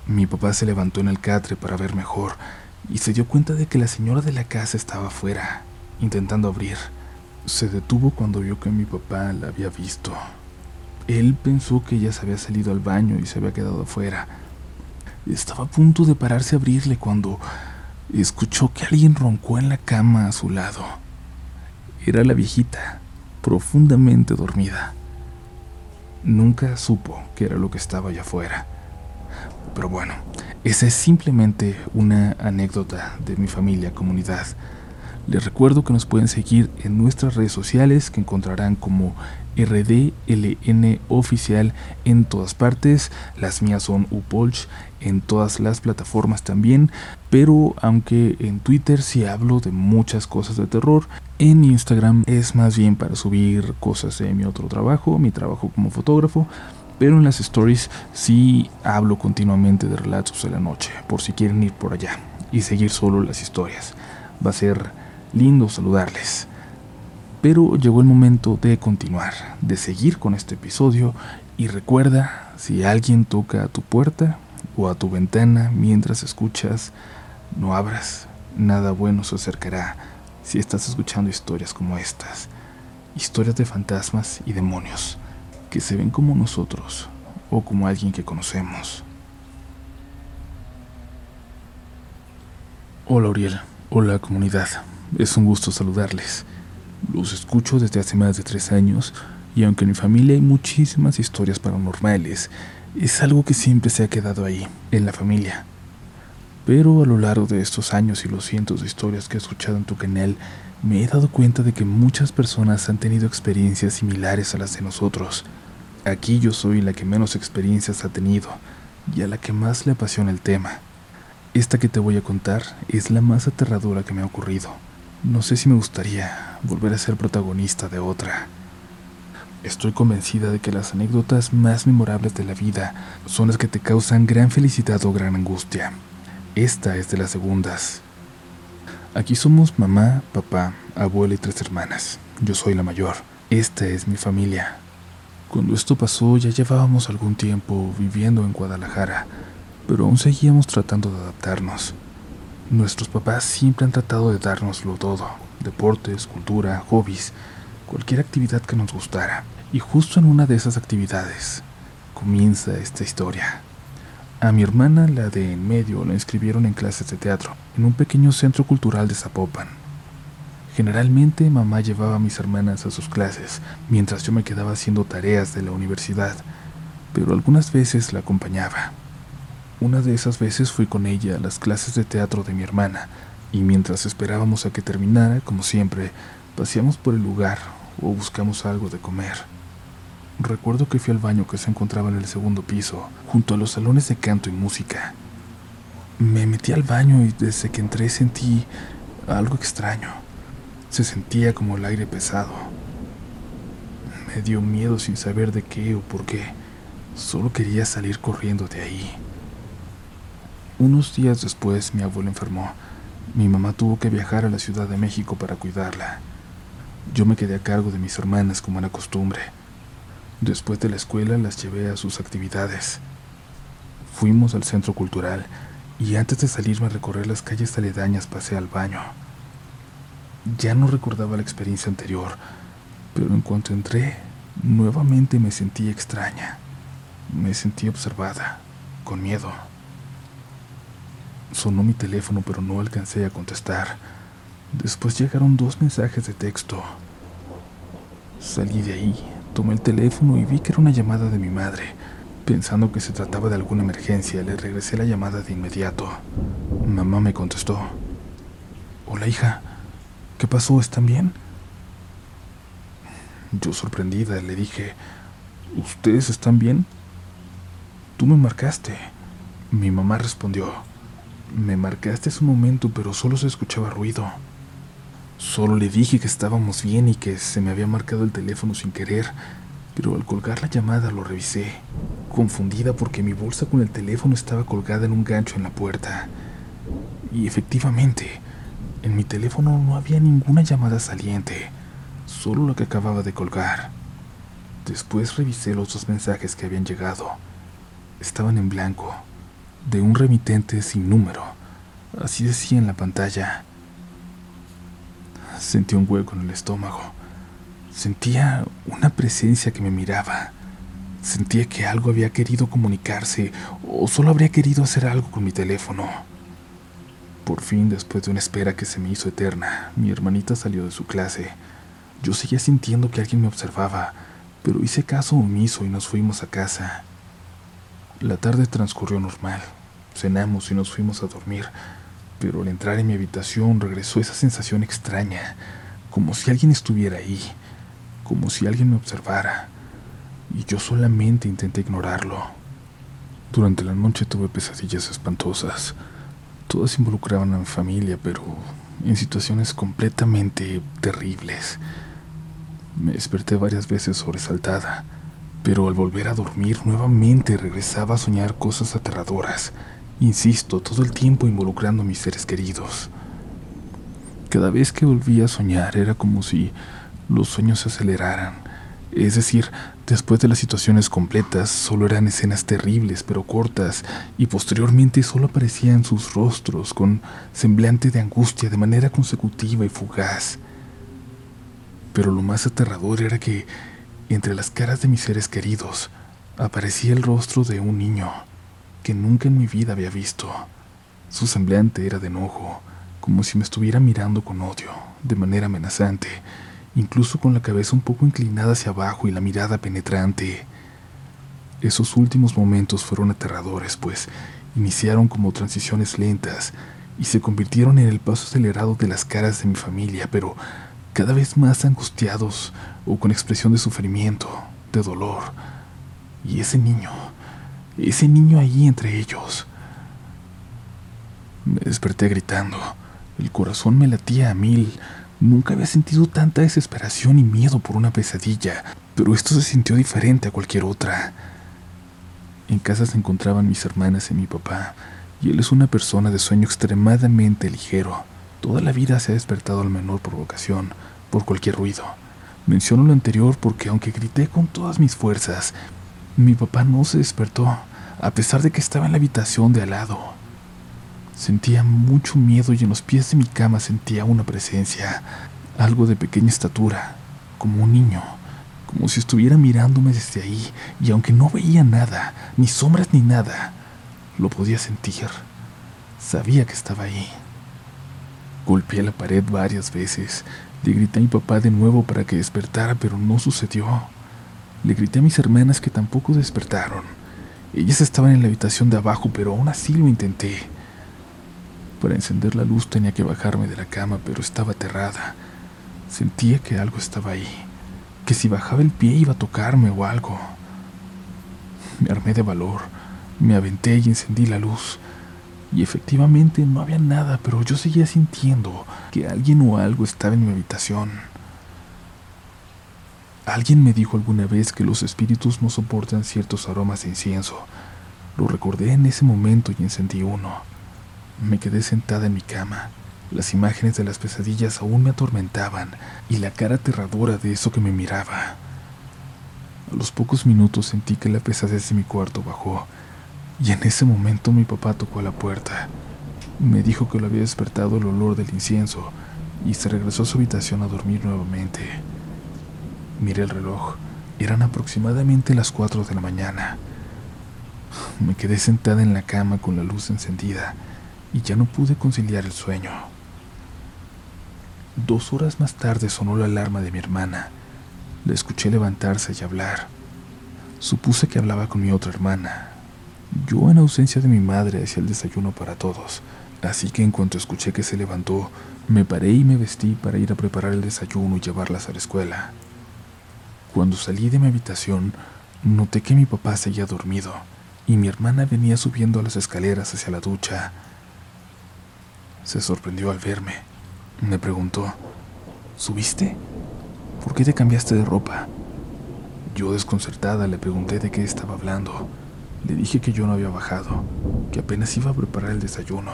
Mi papá se levantó en el catre para ver mejor y se dio cuenta de que la señora de la casa estaba afuera, intentando abrir. Se detuvo cuando vio que mi papá la había visto. Él pensó que ella se había salido al baño y se había quedado afuera, estaba a punto de pararse a abrirle cuando escuchó que alguien roncó en la cama a su lado. Era la viejita, profundamente dormida. Nunca supo qué era lo que estaba allá afuera. Pero bueno, esa es simplemente una anécdota de mi familia comunidad. Les recuerdo que nos pueden seguir en nuestras redes sociales que encontrarán como RDLN oficial en todas partes. Las mías son Upolch en todas las plataformas también. Pero aunque en Twitter sí hablo de muchas cosas de terror, en Instagram es más bien para subir cosas de mi otro trabajo, mi trabajo como fotógrafo. Pero en las stories sí hablo continuamente de relatos de la noche, por si quieren ir por allá y seguir solo las historias. Va a ser lindo saludarles. Pero llegó el momento de continuar, de seguir con este episodio. Y recuerda, si alguien toca a tu puerta o a tu ventana mientras escuchas, no abras, nada bueno se acercará si estás escuchando historias como estas, historias de fantasmas y demonios que se ven como nosotros o como alguien que conocemos. Hola Uriel, hola comunidad, es un gusto saludarles. Los escucho desde hace más de tres años y aunque en mi familia hay muchísimas historias paranormales, es algo que siempre se ha quedado ahí, en la familia. Pero a lo largo de estos años y los cientos de historias que he escuchado en tu canal, me he dado cuenta de que muchas personas han tenido experiencias similares a las de nosotros. Aquí yo soy la que menos experiencias ha tenido y a la que más le apasiona el tema. Esta que te voy a contar es la más aterradora que me ha ocurrido. No sé si me gustaría volver a ser protagonista de otra. Estoy convencida de que las anécdotas más memorables de la vida son las que te causan gran felicidad o gran angustia. Esta es de las segundas. Aquí somos mamá, papá, abuela y tres hermanas. Yo soy la mayor. Esta es mi familia. Cuando esto pasó ya llevábamos algún tiempo viviendo en Guadalajara, pero aún seguíamos tratando de adaptarnos. Nuestros papás siempre han tratado de dárnoslo todo, deportes, cultura, hobbies, cualquier actividad que nos gustara. Y justo en una de esas actividades comienza esta historia. A mi hermana, la de en medio, la inscribieron en clases de teatro, en un pequeño centro cultural de Zapopan. Generalmente mamá llevaba a mis hermanas a sus clases, mientras yo me quedaba haciendo tareas de la universidad, pero algunas veces la acompañaba. Una de esas veces fui con ella a las clases de teatro de mi hermana, y mientras esperábamos a que terminara, como siempre, paseamos por el lugar o buscamos algo de comer. Recuerdo que fui al baño que se encontraba en el segundo piso, junto a los salones de canto y música. Me metí al baño y desde que entré sentí algo extraño. Se sentía como el aire pesado. Me dio miedo sin saber de qué o por qué. Solo quería salir corriendo de ahí. Unos días después mi abuelo enfermó. Mi mamá tuvo que viajar a la Ciudad de México para cuidarla. Yo me quedé a cargo de mis hermanas como era costumbre. Después de la escuela las llevé a sus actividades. Fuimos al centro cultural y antes de salirme a recorrer las calles aledañas pasé al baño. Ya no recordaba la experiencia anterior, pero en cuanto entré, nuevamente me sentí extraña. Me sentí observada, con miedo. Sonó mi teléfono, pero no alcancé a contestar. Después llegaron dos mensajes de texto. Salí de ahí, tomé el teléfono y vi que era una llamada de mi madre. Pensando que se trataba de alguna emergencia, le regresé la llamada de inmediato. Mamá me contestó. Hola hija, ¿qué pasó? ¿Están bien? Yo sorprendida le dije, ¿ustedes están bien? Tú me marcaste. Mi mamá respondió, me marcaste hace un momento, pero solo se escuchaba ruido. Solo le dije que estábamos bien y que se me había marcado el teléfono sin querer, pero al colgar la llamada lo revisé, confundida porque mi bolsa con el teléfono estaba colgada en un gancho en la puerta. Y efectivamente, en mi teléfono no había ninguna llamada saliente, solo la que acababa de colgar. Después revisé los dos mensajes que habían llegado. Estaban en blanco de un remitente sin número. Así decía en la pantalla. Sentí un hueco en el estómago. Sentía una presencia que me miraba. Sentía que algo había querido comunicarse o solo habría querido hacer algo con mi teléfono. Por fin, después de una espera que se me hizo eterna, mi hermanita salió de su clase. Yo seguía sintiendo que alguien me observaba, pero hice caso omiso y nos fuimos a casa. La tarde transcurrió normal. Cenamos y nos fuimos a dormir, pero al entrar en mi habitación regresó esa sensación extraña, como si alguien estuviera ahí, como si alguien me observara, y yo solamente intenté ignorarlo. Durante la noche tuve pesadillas espantosas. Todas involucraban a mi familia, pero en situaciones completamente terribles. Me desperté varias veces sobresaltada pero al volver a dormir nuevamente regresaba a soñar cosas aterradoras, insisto, todo el tiempo involucrando a mis seres queridos. Cada vez que volvía a soñar era como si los sueños se aceleraran. Es decir, después de las situaciones completas, solo eran escenas terribles pero cortas, y posteriormente solo aparecían sus rostros con semblante de angustia de manera consecutiva y fugaz. Pero lo más aterrador era que, entre las caras de mis seres queridos, aparecía el rostro de un niño que nunca en mi vida había visto. Su semblante era de enojo, como si me estuviera mirando con odio, de manera amenazante, incluso con la cabeza un poco inclinada hacia abajo y la mirada penetrante. Esos últimos momentos fueron aterradores, pues iniciaron como transiciones lentas y se convirtieron en el paso acelerado de las caras de mi familia, pero cada vez más angustiados o con expresión de sufrimiento, de dolor. Y ese niño, ese niño ahí entre ellos. Me desperté gritando. El corazón me latía a mil. Nunca había sentido tanta desesperación y miedo por una pesadilla, pero esto se sintió diferente a cualquier otra. En casa se encontraban mis hermanas y mi papá, y él es una persona de sueño extremadamente ligero. Toda la vida se ha despertado al menor provocación, por cualquier ruido. Menciono lo anterior porque aunque grité con todas mis fuerzas, mi papá no se despertó, a pesar de que estaba en la habitación de al lado. Sentía mucho miedo y en los pies de mi cama sentía una presencia, algo de pequeña estatura, como un niño, como si estuviera mirándome desde ahí, y aunque no veía nada, ni sombras ni nada, lo podía sentir. Sabía que estaba ahí. Golpeé la pared varias veces, le grité a mi papá de nuevo para que despertara, pero no sucedió. Le grité a mis hermanas que tampoco despertaron. Ellas estaban en la habitación de abajo, pero aún así lo intenté. Para encender la luz tenía que bajarme de la cama, pero estaba aterrada. Sentía que algo estaba ahí, que si bajaba el pie iba a tocarme o algo. Me armé de valor, me aventé y encendí la luz. Y efectivamente no había nada, pero yo seguía sintiendo que alguien o algo estaba en mi habitación. Alguien me dijo alguna vez que los espíritus no soportan ciertos aromas de incienso. Lo recordé en ese momento y encendí uno. Me quedé sentada en mi cama. Las imágenes de las pesadillas aún me atormentaban y la cara aterradora de eso que me miraba. A los pocos minutos sentí que la pesadez de mi cuarto bajó y en ese momento mi papá tocó a la puerta. Me dijo que lo había despertado el olor del incienso y se regresó a su habitación a dormir nuevamente. Miré el reloj. Eran aproximadamente las 4 de la mañana. Me quedé sentada en la cama con la luz encendida y ya no pude conciliar el sueño. Dos horas más tarde sonó la alarma de mi hermana. La escuché levantarse y hablar. Supuse que hablaba con mi otra hermana, yo, en ausencia de mi madre, hacía el desayuno para todos, así que en cuanto escuché que se levantó, me paré y me vestí para ir a preparar el desayuno y llevarlas a la escuela. Cuando salí de mi habitación, noté que mi papá seguía dormido y mi hermana venía subiendo las escaleras hacia la ducha. Se sorprendió al verme. Me preguntó, ¿subiste? ¿Por qué te cambiaste de ropa? Yo desconcertada le pregunté de qué estaba hablando. Le dije que yo no había bajado, que apenas iba a preparar el desayuno.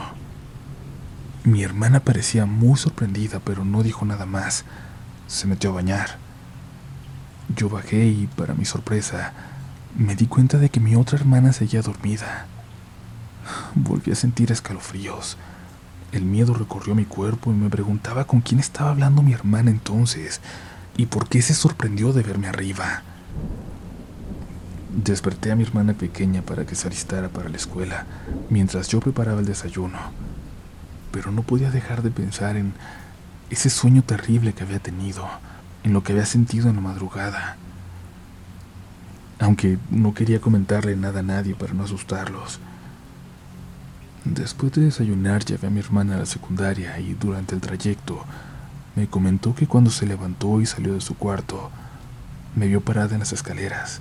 Mi hermana parecía muy sorprendida, pero no dijo nada más. Se metió a bañar. Yo bajé y, para mi sorpresa, me di cuenta de que mi otra hermana seguía dormida. Volví a sentir escalofríos. El miedo recorrió mi cuerpo y me preguntaba con quién estaba hablando mi hermana entonces y por qué se sorprendió de verme arriba. Desperté a mi hermana pequeña para que se alistara para la escuela mientras yo preparaba el desayuno, pero no podía dejar de pensar en ese sueño terrible que había tenido, en lo que había sentido en la madrugada. Aunque no quería comentarle nada a nadie para no asustarlos. Después de desayunar llevé a mi hermana a la secundaria y durante el trayecto me comentó que cuando se levantó y salió de su cuarto, me vio parada en las escaleras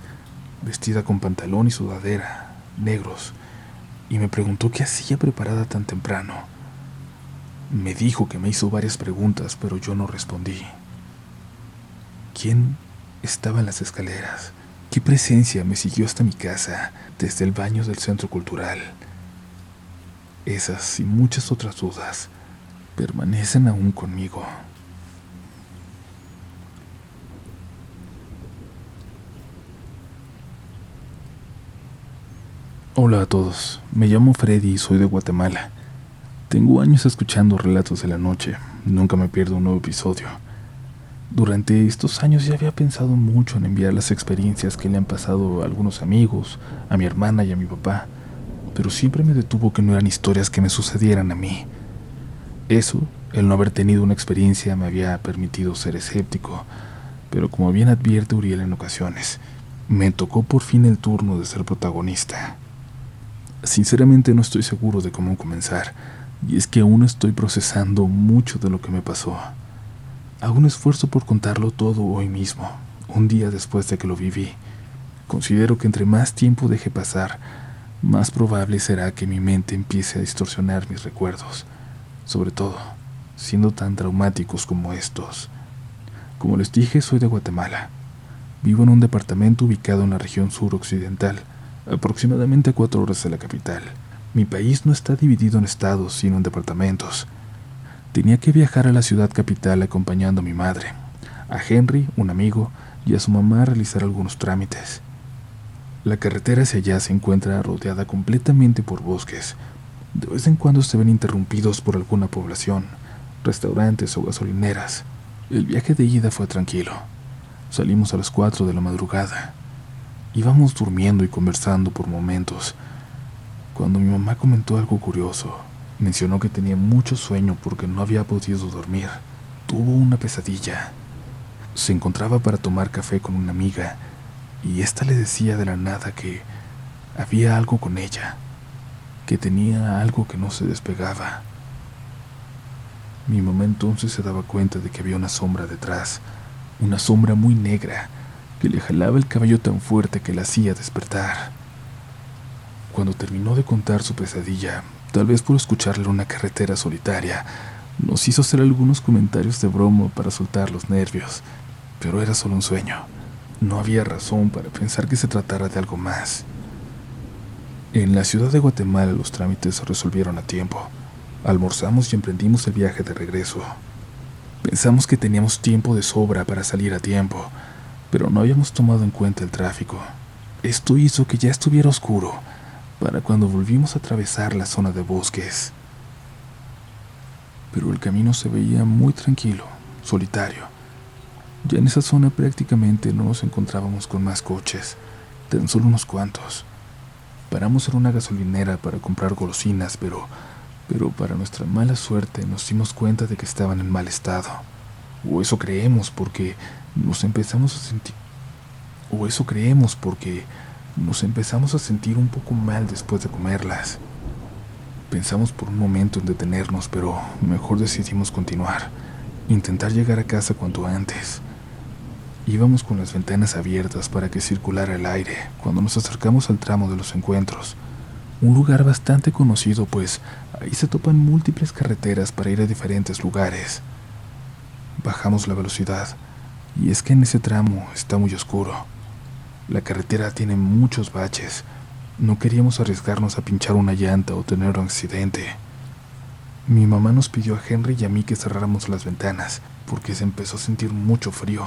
vestida con pantalón y sudadera, negros, y me preguntó qué hacía preparada tan temprano. Me dijo que me hizo varias preguntas, pero yo no respondí. ¿Quién estaba en las escaleras? ¿Qué presencia me siguió hasta mi casa desde el baño del centro cultural? Esas y muchas otras dudas permanecen aún conmigo. Hola a todos, me llamo Freddy y soy de Guatemala. Tengo años escuchando relatos de la noche, nunca me pierdo un nuevo episodio. Durante estos años ya había pensado mucho en enviar las experiencias que le han pasado a algunos amigos, a mi hermana y a mi papá, pero siempre me detuvo que no eran historias que me sucedieran a mí. Eso, el no haber tenido una experiencia, me había permitido ser escéptico, pero como bien advierte Uriel en ocasiones, me tocó por fin el turno de ser protagonista. Sinceramente no estoy seguro de cómo comenzar, y es que aún estoy procesando mucho de lo que me pasó. Hago un esfuerzo por contarlo todo hoy mismo, un día después de que lo viví. Considero que entre más tiempo deje pasar, más probable será que mi mente empiece a distorsionar mis recuerdos, sobre todo siendo tan traumáticos como estos. Como les dije, soy de Guatemala. Vivo en un departamento ubicado en la región suroccidental, aproximadamente a cuatro horas de la capital. Mi país no está dividido en estados, sino en departamentos. Tenía que viajar a la ciudad capital acompañando a mi madre, a Henry, un amigo, y a su mamá a realizar algunos trámites. La carretera hacia allá se encuentra rodeada completamente por bosques. De vez en cuando se ven interrumpidos por alguna población, restaurantes o gasolineras. El viaje de ida fue tranquilo. Salimos a las 4 de la madrugada. Íbamos durmiendo y conversando por momentos, cuando mi mamá comentó algo curioso. Mencionó que tenía mucho sueño porque no había podido dormir. Tuvo una pesadilla. Se encontraba para tomar café con una amiga y ésta le decía de la nada que había algo con ella, que tenía algo que no se despegaba. Mi mamá entonces se daba cuenta de que había una sombra detrás, una sombra muy negra, que le jalaba el cabello tan fuerte que la hacía despertar. Cuando terminó de contar su pesadilla, tal vez por escucharle en una carretera solitaria, nos hizo hacer algunos comentarios de broma para soltar los nervios, pero era solo un sueño. No había razón para pensar que se tratara de algo más. En la ciudad de Guatemala los trámites se resolvieron a tiempo. Almorzamos y emprendimos el viaje de regreso. Pensamos que teníamos tiempo de sobra para salir a tiempo, pero no habíamos tomado en cuenta el tráfico. Esto hizo que ya estuviera oscuro para cuando volvimos a atravesar la zona de bosques. Pero el camino se veía muy tranquilo, solitario ya en esa zona prácticamente no nos encontrábamos con más coches, tan solo unos cuantos. Paramos en una gasolinera para comprar golosinas, pero, pero para nuestra mala suerte nos dimos cuenta de que estaban en mal estado. O eso creemos porque nos empezamos a sentir... O eso creemos porque nos empezamos a sentir un poco mal después de comerlas. Pensamos por un momento en detenernos, pero mejor decidimos continuar, intentar llegar a casa cuanto antes. Íbamos con las ventanas abiertas para que circulara el aire cuando nos acercamos al tramo de los encuentros, un lugar bastante conocido pues ahí se topan múltiples carreteras para ir a diferentes lugares. Bajamos la velocidad y es que en ese tramo está muy oscuro. La carretera tiene muchos baches. No queríamos arriesgarnos a pinchar una llanta o tener un accidente. Mi mamá nos pidió a Henry y a mí que cerráramos las ventanas porque se empezó a sentir mucho frío.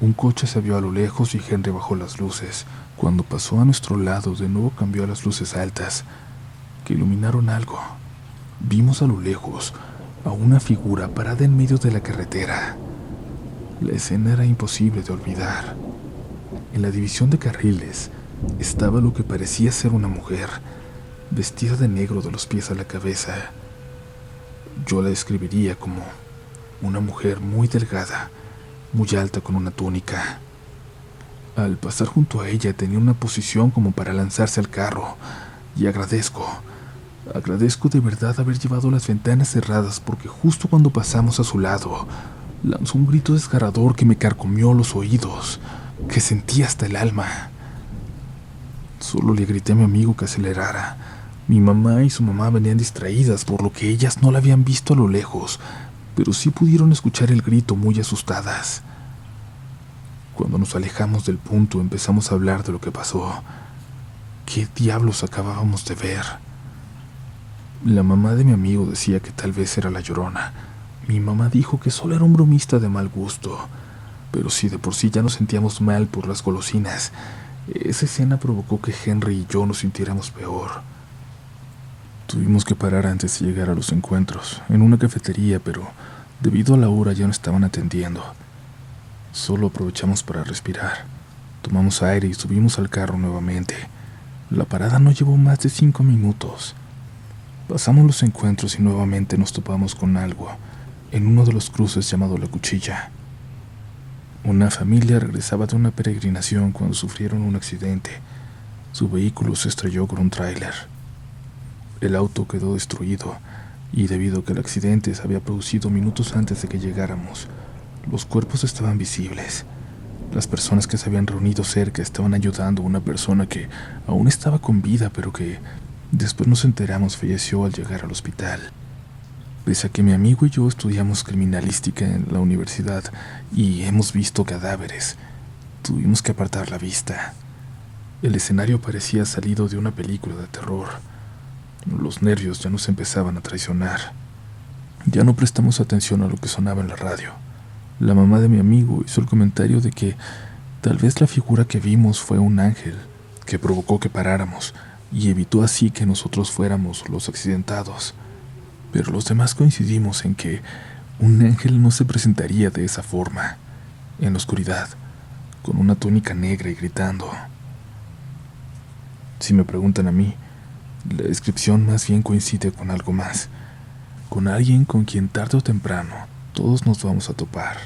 Un coche se vio a lo lejos y Henry bajó las luces. Cuando pasó a nuestro lado, de nuevo cambió a las luces altas, que iluminaron algo. Vimos a lo lejos a una figura parada en medio de la carretera. La escena era imposible de olvidar. En la división de carriles estaba lo que parecía ser una mujer, vestida de negro de los pies a la cabeza. Yo la describiría como una mujer muy delgada, muy alta con una túnica. Al pasar junto a ella tenía una posición como para lanzarse al carro, y agradezco, agradezco de verdad haber llevado las ventanas cerradas porque justo cuando pasamos a su lado, lanzó un grito desgarrador que me carcomió los oídos, que sentí hasta el alma. Solo le grité a mi amigo que acelerara. Mi mamá y su mamá venían distraídas por lo que ellas no la habían visto a lo lejos, pero sí pudieron escuchar el grito muy asustadas. Cuando nos alejamos del punto empezamos a hablar de lo que pasó. ¿Qué diablos acabábamos de ver? La mamá de mi amigo decía que tal vez era la llorona. Mi mamá dijo que solo era un bromista de mal gusto. Pero si de por sí ya nos sentíamos mal por las golosinas, Esa escena provocó que Henry y yo nos sintiéramos peor. Tuvimos que parar antes de llegar a los encuentros, en una cafetería, pero debido a la hora ya no estaban atendiendo. Solo aprovechamos para respirar. Tomamos aire y subimos al carro nuevamente. La parada no llevó más de cinco minutos. Pasamos los encuentros y nuevamente nos topamos con algo en uno de los cruces llamado La Cuchilla. Una familia regresaba de una peregrinación cuando sufrieron un accidente. Su vehículo se estrelló con un tráiler. El auto quedó destruido y debido a que el accidente se había producido minutos antes de que llegáramos, los cuerpos estaban visibles. Las personas que se habían reunido cerca estaban ayudando a una persona que aún estaba con vida, pero que después nos enteramos falleció al llegar al hospital. Pese a que mi amigo y yo estudiamos criminalística en la universidad y hemos visto cadáveres, tuvimos que apartar la vista. El escenario parecía salido de una película de terror. Los nervios ya nos empezaban a traicionar. Ya no prestamos atención a lo que sonaba en la radio. La mamá de mi amigo hizo el comentario de que tal vez la figura que vimos fue un ángel que provocó que paráramos y evitó así que nosotros fuéramos los accidentados. Pero los demás coincidimos en que un ángel no se presentaría de esa forma, en la oscuridad, con una túnica negra y gritando. Si me preguntan a mí, la descripción más bien coincide con algo más, con alguien con quien tarde o temprano todos nos vamos a topar.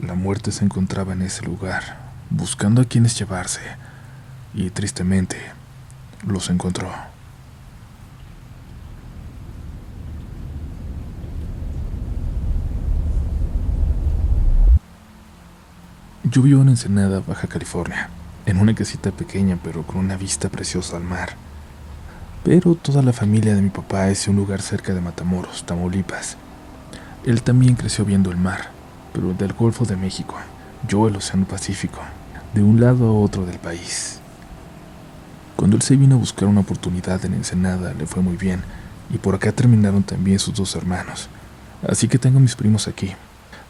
La muerte se encontraba en ese lugar, buscando a quienes llevarse, y tristemente los encontró. Yo vivo en Ensenada, Baja California, en una casita pequeña pero con una vista preciosa al mar. Pero toda la familia de mi papá es un lugar cerca de Matamoros, Tamaulipas. Él también creció viendo el mar, pero del Golfo de México, yo el Océano Pacífico, de un lado a otro del país. Cuando él se vino a buscar una oportunidad en Ensenada, le fue muy bien, y por acá terminaron también sus dos hermanos. Así que tengo mis primos aquí,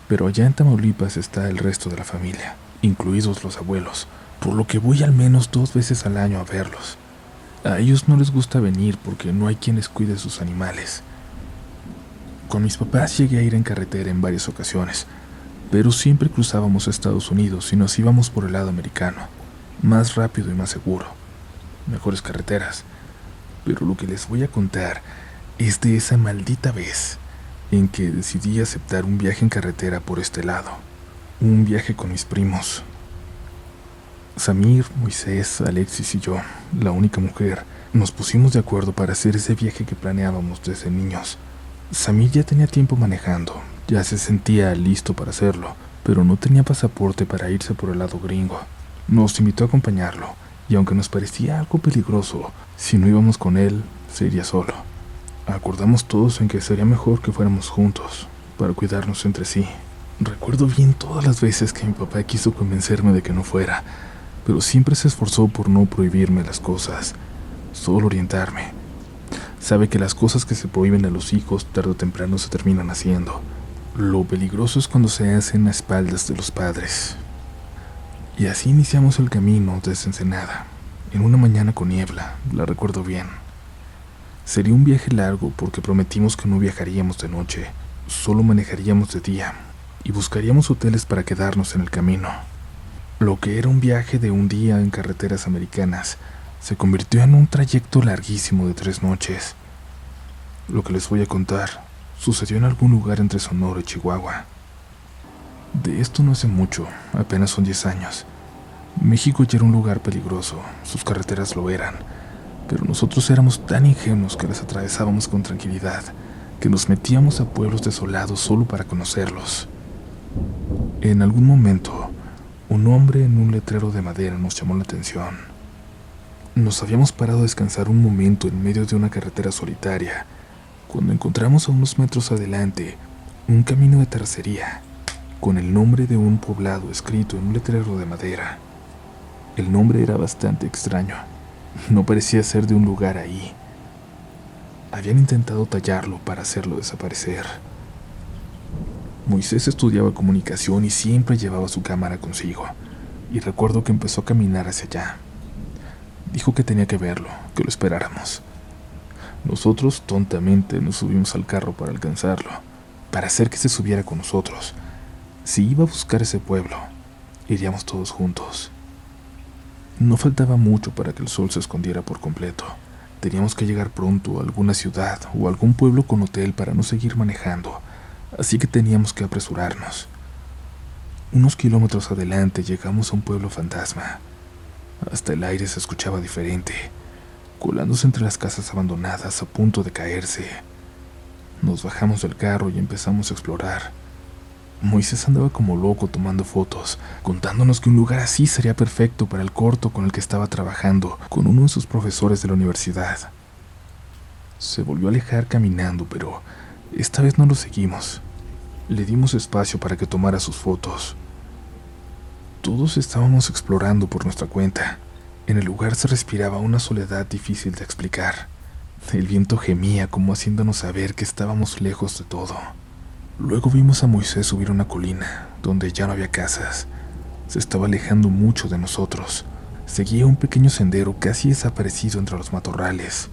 pero allá en Tamaulipas está el resto de la familia, incluidos los abuelos, por lo que voy al menos dos veces al año a verlos. A ellos no les gusta venir porque no hay quienes cuide sus animales. Con mis papás llegué a ir en carretera en varias ocasiones, pero siempre cruzábamos a Estados Unidos y nos íbamos por el lado americano, más rápido y más seguro, mejores carreteras. Pero lo que les voy a contar es de esa maldita vez en que decidí aceptar un viaje en carretera por este lado, un viaje con mis primos. Samir, Moisés, Alexis y yo, la única mujer, nos pusimos de acuerdo para hacer ese viaje que planeábamos desde niños. Samir ya tenía tiempo manejando, ya se sentía listo para hacerlo, pero no tenía pasaporte para irse por el lado gringo. Nos invitó a acompañarlo, y aunque nos parecía algo peligroso, si no íbamos con él, se iría solo. Acordamos todos en que sería mejor que fuéramos juntos, para cuidarnos entre sí. Recuerdo bien todas las veces que mi papá quiso convencerme de que no fuera, pero siempre se esforzó por no prohibirme las cosas, solo orientarme. Sabe que las cosas que se prohíben a los hijos tarde o temprano se terminan haciendo. Lo peligroso es cuando se hacen a espaldas de los padres. Y así iniciamos el camino desde Ensenada, en una mañana con niebla, la recuerdo bien. Sería un viaje largo porque prometimos que no viajaríamos de noche, solo manejaríamos de día y buscaríamos hoteles para quedarnos en el camino. Lo que era un viaje de un día en carreteras americanas se convirtió en un trayecto larguísimo de tres noches. Lo que les voy a contar sucedió en algún lugar entre Sonora y Chihuahua. De esto no hace mucho, apenas son 10 años. México ya era un lugar peligroso, sus carreteras lo eran pero nosotros éramos tan ingenuos que las atravesábamos con tranquilidad, que nos metíamos a pueblos desolados solo para conocerlos. En algún momento, un hombre en un letrero de madera nos llamó la atención. Nos habíamos parado a descansar un momento en medio de una carretera solitaria, cuando encontramos a unos metros adelante un camino de tercería, con el nombre de un poblado escrito en un letrero de madera. El nombre era bastante extraño no parecía ser de un lugar ahí. Habían intentado tallarlo para hacerlo desaparecer. Moisés estudiaba comunicación y siempre llevaba su cámara consigo. y recuerdo que empezó a caminar hacia allá. Dijo que tenía que verlo, que lo esperáramos. Nosotros tontamente nos subimos al carro para alcanzarlo, para hacer que se subiera con nosotros. Si iba a buscar ese pueblo, iríamos todos juntos. No faltaba mucho para que el sol se escondiera por completo. Teníamos que llegar pronto a alguna ciudad o algún pueblo con hotel para no seguir manejando, así que teníamos que apresurarnos. Unos kilómetros adelante llegamos a un pueblo fantasma. Hasta el aire se escuchaba diferente, colándose entre las casas abandonadas a punto de caerse. Nos bajamos del carro y empezamos a explorar. Moisés andaba como loco tomando fotos, contándonos que un lugar así sería perfecto para el corto con el que estaba trabajando con uno de sus profesores de la universidad. Se volvió a alejar caminando, pero esta vez no lo seguimos. Le dimos espacio para que tomara sus fotos. Todos estábamos explorando por nuestra cuenta. En el lugar se respiraba una soledad difícil de explicar. El viento gemía como haciéndonos saber que estábamos lejos de todo. Luego vimos a Moisés subir una colina, donde ya no había casas. Se estaba alejando mucho de nosotros. Seguía un pequeño sendero casi desaparecido entre los matorrales.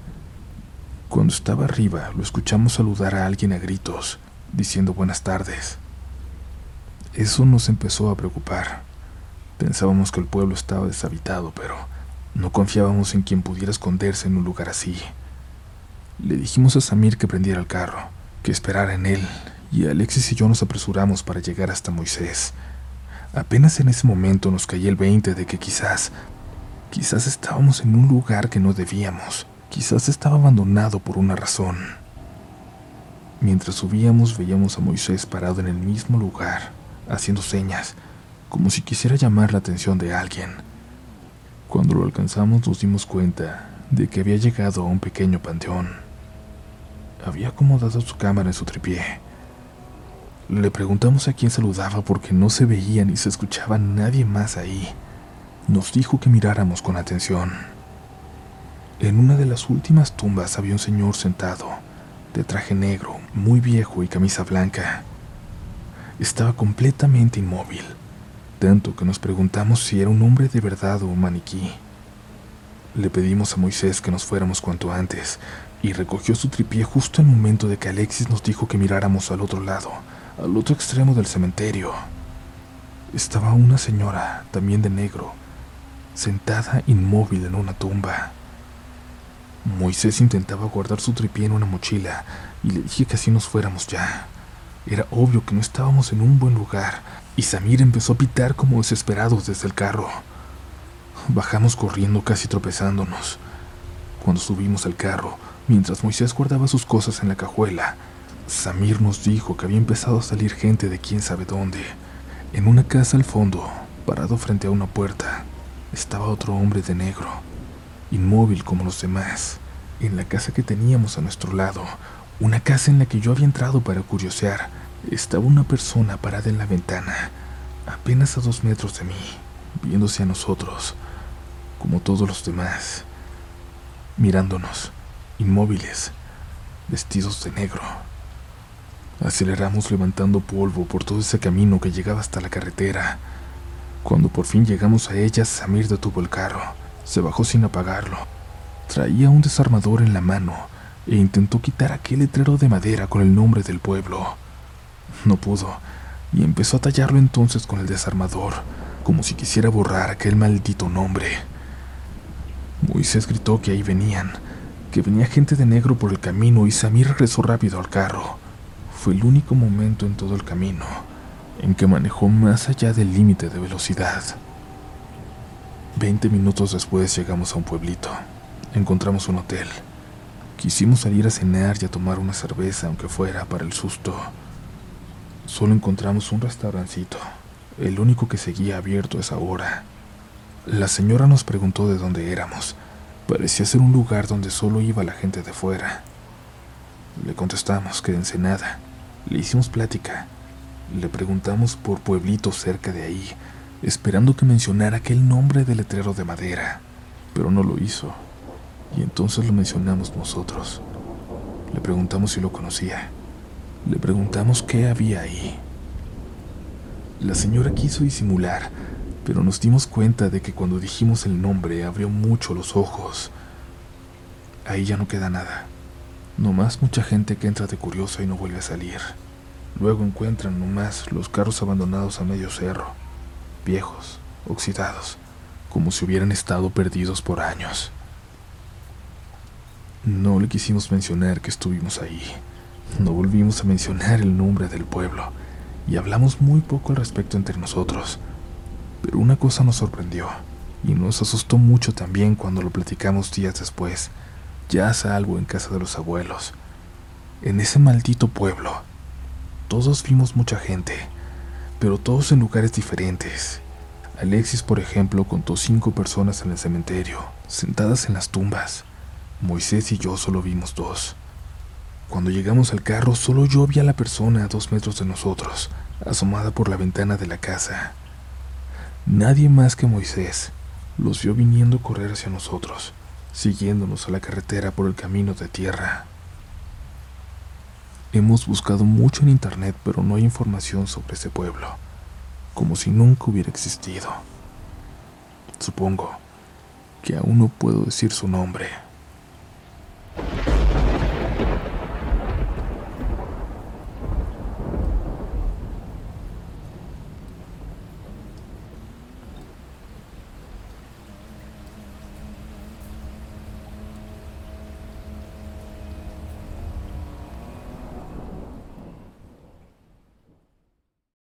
Cuando estaba arriba, lo escuchamos saludar a alguien a gritos, diciendo buenas tardes. Eso nos empezó a preocupar. Pensábamos que el pueblo estaba deshabitado, pero no confiábamos en quien pudiera esconderse en un lugar así. Le dijimos a Samir que prendiera el carro, que esperara en él y Alexis y yo nos apresuramos para llegar hasta Moisés. Apenas en ese momento nos caía el veinte de que quizás, quizás estábamos en un lugar que no debíamos, quizás estaba abandonado por una razón. Mientras subíamos veíamos a Moisés parado en el mismo lugar, haciendo señas, como si quisiera llamar la atención de alguien. Cuando lo alcanzamos nos dimos cuenta de que había llegado a un pequeño panteón. Había acomodado su cámara en su tripié le preguntamos a quién saludaba porque no se veía ni se escuchaba nadie más ahí. Nos dijo que miráramos con atención. En una de las últimas tumbas había un señor sentado, de traje negro, muy viejo y camisa blanca. Estaba completamente inmóvil, tanto que nos preguntamos si era un hombre de verdad o un maniquí. Le pedimos a Moisés que nos fuéramos cuanto antes, y recogió su tripié justo en el momento de que Alexis nos dijo que miráramos al otro lado, al otro extremo del cementerio estaba una señora, también de negro, sentada inmóvil en una tumba. Moisés intentaba guardar su tripié en una mochila y le dije que así nos fuéramos ya. Era obvio que no estábamos en un buen lugar y Samir empezó a pitar como desesperados desde el carro. Bajamos corriendo casi tropezándonos. Cuando subimos al carro, mientras Moisés guardaba sus cosas en la cajuela, Samir nos dijo que había empezado a salir gente de quién sabe dónde. En una casa al fondo, parado frente a una puerta, estaba otro hombre de negro, inmóvil como los demás. En la casa que teníamos a nuestro lado, una casa en la que yo había entrado para curiosear, estaba una persona parada en la ventana, apenas a dos metros de mí, viéndose a nosotros, como todos los demás, mirándonos, inmóviles, vestidos de negro. Aceleramos levantando polvo por todo ese camino que llegaba hasta la carretera. Cuando por fin llegamos a ella, Samir detuvo el carro. Se bajó sin apagarlo. Traía un desarmador en la mano e intentó quitar aquel letrero de madera con el nombre del pueblo. No pudo y empezó a tallarlo entonces con el desarmador, como si quisiera borrar aquel maldito nombre. Moisés gritó que ahí venían, que venía gente de negro por el camino y Samir regresó rápido al carro. Fue el único momento en todo el camino en que manejó más allá del límite de velocidad. Veinte minutos después llegamos a un pueblito. Encontramos un hotel. Quisimos salir a cenar y a tomar una cerveza, aunque fuera para el susto. Solo encontramos un restaurancito, el único que seguía abierto a esa hora. La señora nos preguntó de dónde éramos. Parecía ser un lugar donde solo iba la gente de fuera. Le contestamos que de Ensenada, le hicimos plática. Le preguntamos por pueblitos cerca de ahí, esperando que mencionara aquel nombre de letrero de madera, pero no lo hizo. Y entonces lo mencionamos nosotros. Le preguntamos si lo conocía. Le preguntamos qué había ahí. La señora quiso disimular, pero nos dimos cuenta de que cuando dijimos el nombre abrió mucho los ojos. Ahí ya no queda nada. Nomás mucha gente que entra de curiosa y no vuelve a salir. Luego encuentran nomás los carros abandonados a medio cerro, viejos, oxidados, como si hubieran estado perdidos por años. No le quisimos mencionar que estuvimos ahí. No volvimos a mencionar el nombre del pueblo y hablamos muy poco al respecto entre nosotros. Pero una cosa nos sorprendió y nos asustó mucho también cuando lo platicamos días después, ya a salvo en casa de los abuelos. En ese maldito pueblo, todos vimos mucha gente, pero todos en lugares diferentes. Alexis, por ejemplo, contó cinco personas en el cementerio, sentadas en las tumbas. Moisés y yo solo vimos dos. Cuando llegamos al carro, solo yo vi a la persona a dos metros de nosotros, asomada por la ventana de la casa. Nadie más que Moisés los vio viniendo correr hacia nosotros, siguiéndonos a la carretera por el camino de tierra. Hemos buscado mucho en internet, pero no hay información sobre ese pueblo, como si nunca hubiera existido. Supongo que aún no puedo decir su nombre.